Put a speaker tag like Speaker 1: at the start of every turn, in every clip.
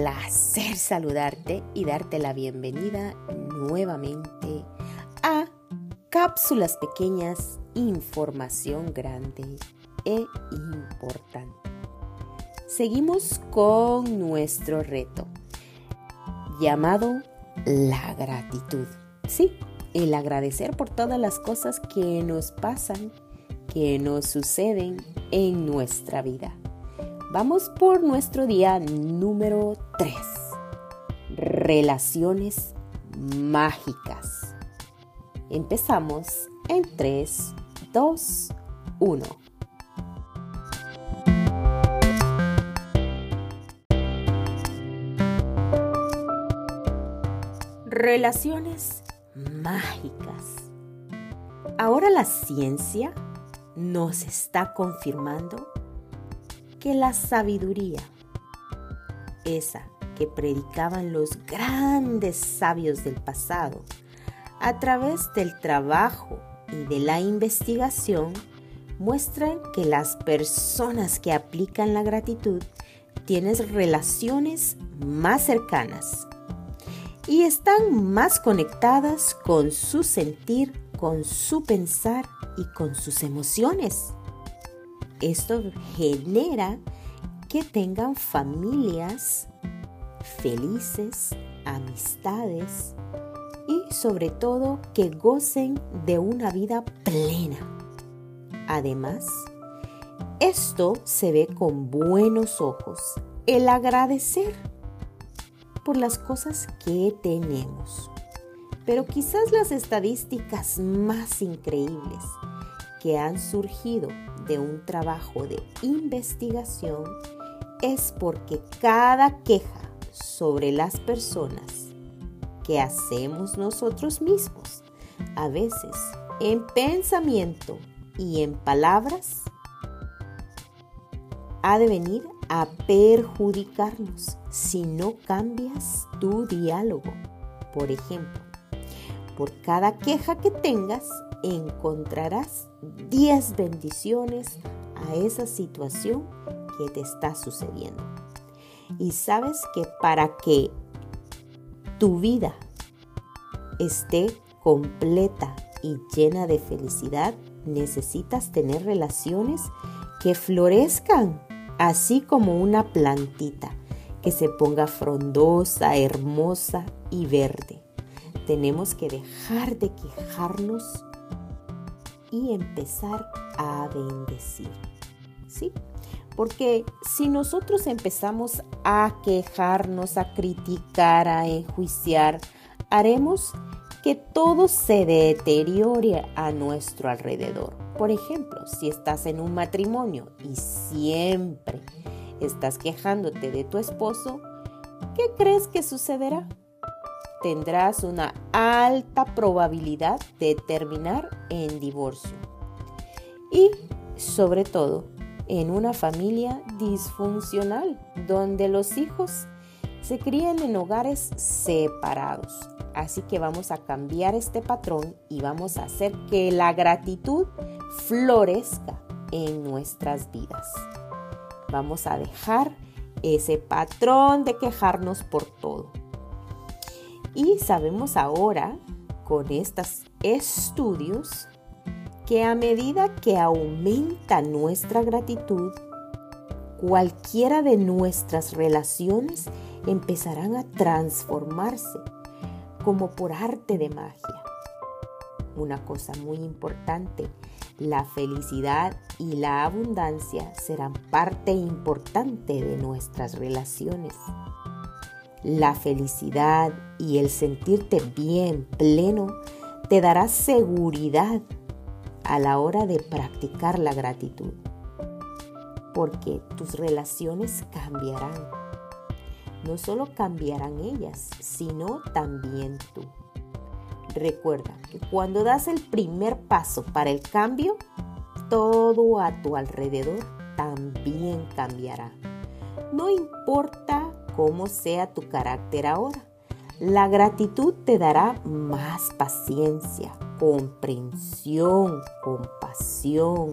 Speaker 1: placer saludarte y darte la bienvenida nuevamente a Cápsulas Pequeñas, Información Grande e Importante. Seguimos con nuestro reto llamado la gratitud. Sí, el agradecer por todas las cosas que nos pasan, que nos suceden en nuestra vida. Vamos por nuestro día número 3. Relaciones mágicas. Empezamos en 3, 2, 1. Relaciones mágicas. Ahora la ciencia nos está confirmando que la sabiduría, esa que predicaban los grandes sabios del pasado, a través del trabajo y de la investigación, muestran que las personas que aplican la gratitud tienen relaciones más cercanas y están más conectadas con su sentir, con su pensar y con sus emociones. Esto genera que tengan familias felices, amistades y sobre todo que gocen de una vida plena. Además, esto se ve con buenos ojos, el agradecer por las cosas que tenemos. Pero quizás las estadísticas más increíbles que han surgido de un trabajo de investigación es porque cada queja sobre las personas que hacemos nosotros mismos, a veces en pensamiento y en palabras, ha de venir a perjudicarnos si no cambias tu diálogo. Por ejemplo, por cada queja que tengas, encontrarás 10 bendiciones a esa situación que te está sucediendo. Y sabes que para que tu vida esté completa y llena de felicidad, necesitas tener relaciones que florezcan, así como una plantita, que se ponga frondosa, hermosa y verde. Tenemos que dejar de quejarnos y empezar a bendecir. ¿Sí? Porque si nosotros empezamos a quejarnos, a criticar, a enjuiciar, haremos que todo se deteriore a nuestro alrededor. Por ejemplo, si estás en un matrimonio y siempre estás quejándote de tu esposo, ¿qué crees que sucederá? Tendrás una alta probabilidad de terminar en divorcio. Y sobre todo, en una familia disfuncional, donde los hijos se crían en hogares separados. Así que vamos a cambiar este patrón y vamos a hacer que la gratitud florezca en nuestras vidas. Vamos a dejar ese patrón de quejarnos por todo. Y sabemos ahora, con estos estudios, que a medida que aumenta nuestra gratitud, cualquiera de nuestras relaciones empezarán a transformarse como por arte de magia. Una cosa muy importante, la felicidad y la abundancia serán parte importante de nuestras relaciones. La felicidad y el sentirte bien, pleno, te dará seguridad a la hora de practicar la gratitud. Porque tus relaciones cambiarán. No solo cambiarán ellas, sino también tú. Recuerda que cuando das el primer paso para el cambio, todo a tu alrededor también cambiará. No importa cómo sea tu carácter ahora. La gratitud te dará más paciencia, comprensión, compasión,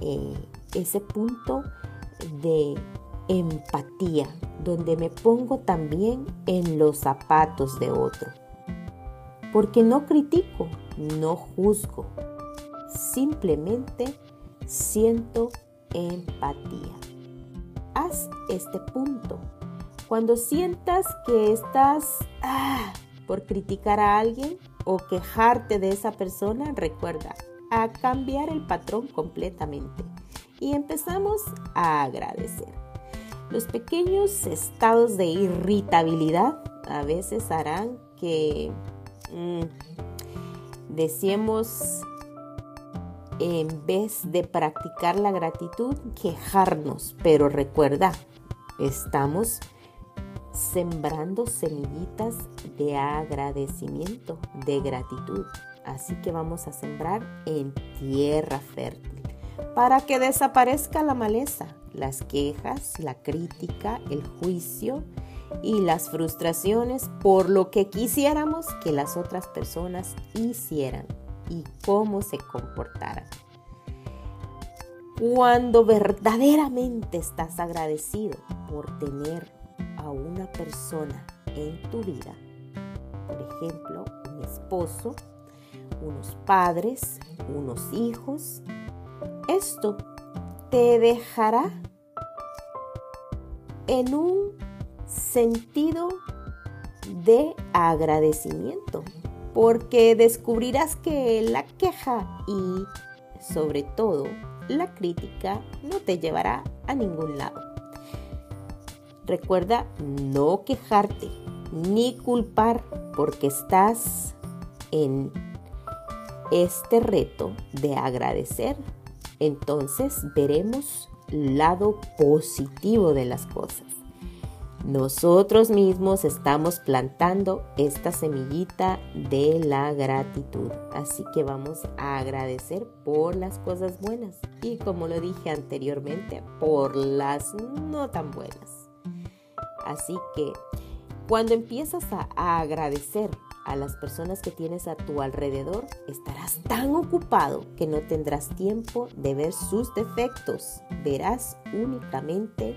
Speaker 1: eh, ese punto de empatía, donde me pongo también en los zapatos de otro. Porque no critico, no juzgo, simplemente siento empatía. Haz este punto. Cuando sientas que estás ah, por criticar a alguien o quejarte de esa persona, recuerda a cambiar el patrón completamente y empezamos a agradecer. Los pequeños estados de irritabilidad a veces harán que mm, deseemos, en vez de practicar la gratitud, quejarnos. Pero recuerda, estamos sembrando semillitas de agradecimiento, de gratitud. Así que vamos a sembrar en tierra fértil para que desaparezca la maleza las quejas, la crítica, el juicio y las frustraciones por lo que quisiéramos que las otras personas hicieran y cómo se comportaran. Cuando verdaderamente estás agradecido por tener una persona en tu vida, por ejemplo, un esposo, unos padres, unos hijos, esto te dejará en un sentido de agradecimiento, porque descubrirás que la queja y sobre todo la crítica no te llevará a ningún lado. Recuerda no quejarte ni culpar porque estás en este reto de agradecer entonces veremos lado positivo de las cosas. Nosotros mismos estamos plantando esta semillita de la gratitud. Así que vamos a agradecer por las cosas buenas y como lo dije anteriormente, por las no tan buenas. Así que cuando empiezas a agradecer a las personas que tienes a tu alrededor, estarás tan ocupado que no tendrás tiempo de ver sus defectos. Verás únicamente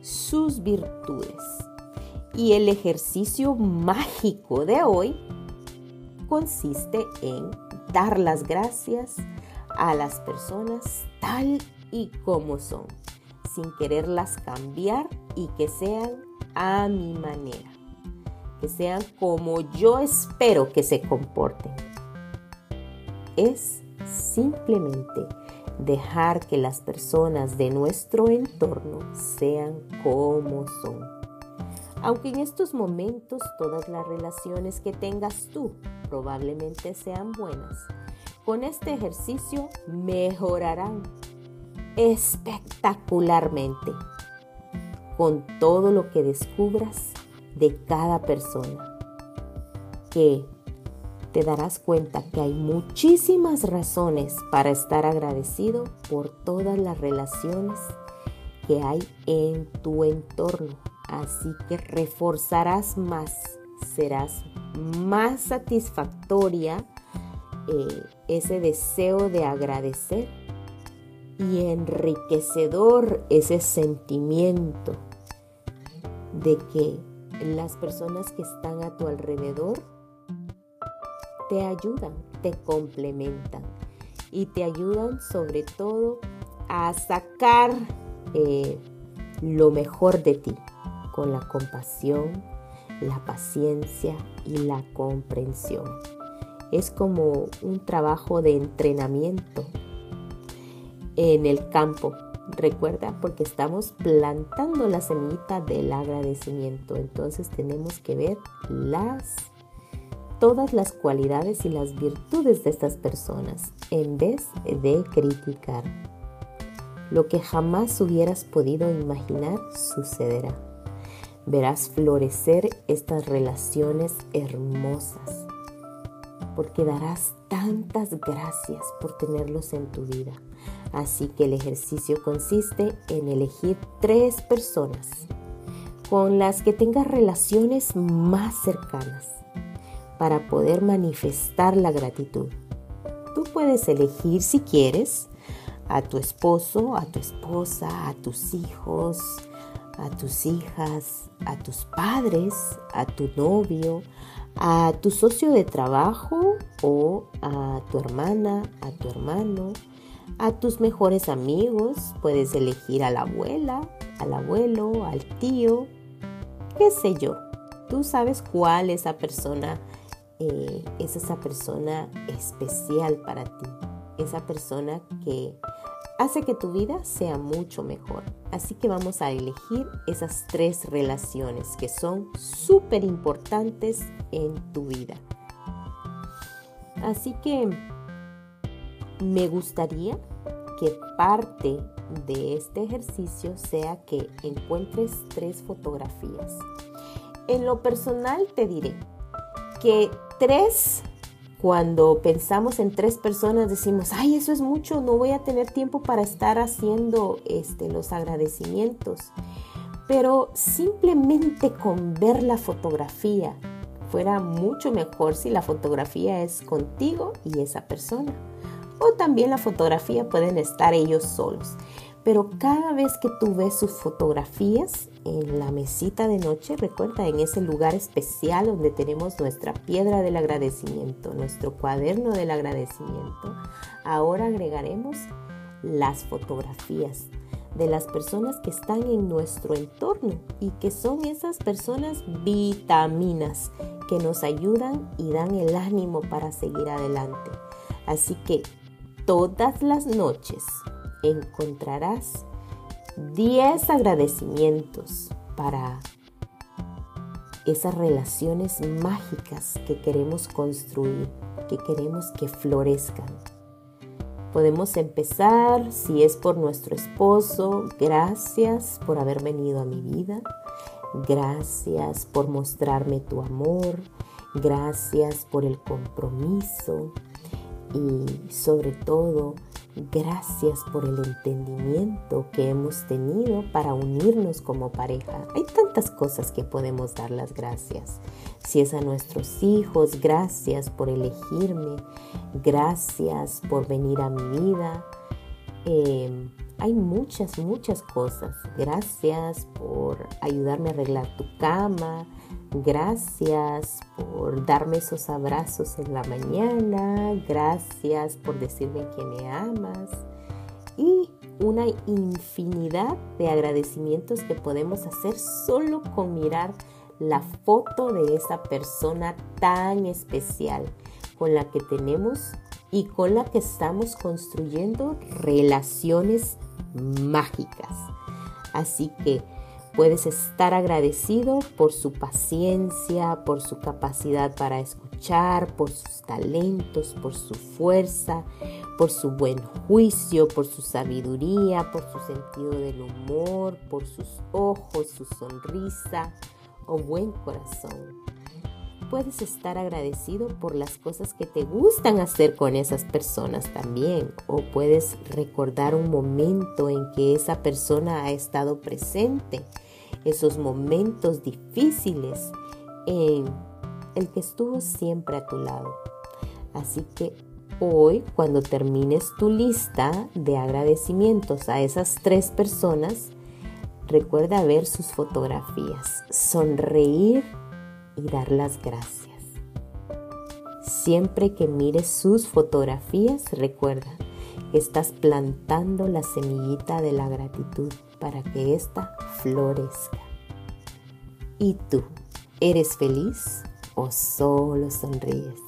Speaker 1: sus virtudes. Y el ejercicio mágico de hoy consiste en dar las gracias a las personas tal y como son, sin quererlas cambiar y que sean a mi manera que sean como yo espero que se comporten. Es simplemente dejar que las personas de nuestro entorno sean como son. Aunque en estos momentos todas las relaciones que tengas tú probablemente sean buenas, con este ejercicio mejorarán espectacularmente con todo lo que descubras de cada persona, que te darás cuenta que hay muchísimas razones para estar agradecido por todas las relaciones que hay en tu entorno. Así que reforzarás más, serás más satisfactoria eh, ese deseo de agradecer y enriquecedor ese sentimiento de que las personas que están a tu alrededor te ayudan, te complementan y te ayudan sobre todo a sacar eh, lo mejor de ti con la compasión, la paciencia y la comprensión. Es como un trabajo de entrenamiento en el campo Recuerda, porque estamos plantando la semillita del agradecimiento. Entonces tenemos que ver las todas las cualidades y las virtudes de estas personas en vez de criticar. Lo que jamás hubieras podido imaginar sucederá. Verás florecer estas relaciones hermosas porque darás tantas gracias por tenerlos en tu vida. Así que el ejercicio consiste en elegir tres personas con las que tengas relaciones más cercanas para poder manifestar la gratitud. Tú puedes elegir si quieres a tu esposo, a tu esposa, a tus hijos, a tus hijas, a tus padres, a tu novio, a tu socio de trabajo o a tu hermana, a tu hermano, a tus mejores amigos. Puedes elegir a la abuela, al abuelo, al tío, qué sé yo. Tú sabes cuál esa persona eh, es esa persona especial para ti, esa persona que hace que tu vida sea mucho mejor. Así que vamos a elegir esas tres relaciones que son súper importantes en tu vida. Así que me gustaría que parte de este ejercicio sea que encuentres tres fotografías. En lo personal te diré que tres cuando pensamos en tres personas decimos, ay, eso es mucho, no voy a tener tiempo para estar haciendo este, los agradecimientos. Pero simplemente con ver la fotografía, fuera mucho mejor si la fotografía es contigo y esa persona. O también la fotografía pueden estar ellos solos. Pero cada vez que tú ves sus fotografías en la mesita de noche, recuerda, en ese lugar especial donde tenemos nuestra piedra del agradecimiento, nuestro cuaderno del agradecimiento, ahora agregaremos las fotografías de las personas que están en nuestro entorno y que son esas personas vitaminas que nos ayudan y dan el ánimo para seguir adelante. Así que todas las noches encontrarás 10 agradecimientos para esas relaciones mágicas que queremos construir, que queremos que florezcan. Podemos empezar, si es por nuestro esposo, gracias por haber venido a mi vida, gracias por mostrarme tu amor, gracias por el compromiso y sobre todo Gracias por el entendimiento que hemos tenido para unirnos como pareja. Hay tantas cosas que podemos dar las gracias. Si es a nuestros hijos, gracias por elegirme. Gracias por venir a mi vida. Em, hay muchas, muchas cosas. Gracias por ayudarme a arreglar tu cama. Gracias por darme esos abrazos en la mañana. Gracias por decirme que me amas. Y una infinidad de agradecimientos que podemos hacer solo con mirar la foto de esa persona tan especial con la que tenemos y con la que estamos construyendo relaciones mágicas. Así que puedes estar agradecido por su paciencia, por su capacidad para escuchar, por sus talentos, por su fuerza, por su buen juicio, por su sabiduría, por su sentido del humor, por sus ojos, su sonrisa o buen corazón puedes estar agradecido por las cosas que te gustan hacer con esas personas también. O puedes recordar un momento en que esa persona ha estado presente. Esos momentos difíciles en el que estuvo siempre a tu lado. Así que hoy, cuando termines tu lista de agradecimientos a esas tres personas, recuerda ver sus fotografías, sonreír y dar las gracias. Siempre que mires sus fotografías, recuerda que estás plantando la semillita de la gratitud para que ésta florezca. ¿Y tú, eres feliz o solo sonríes?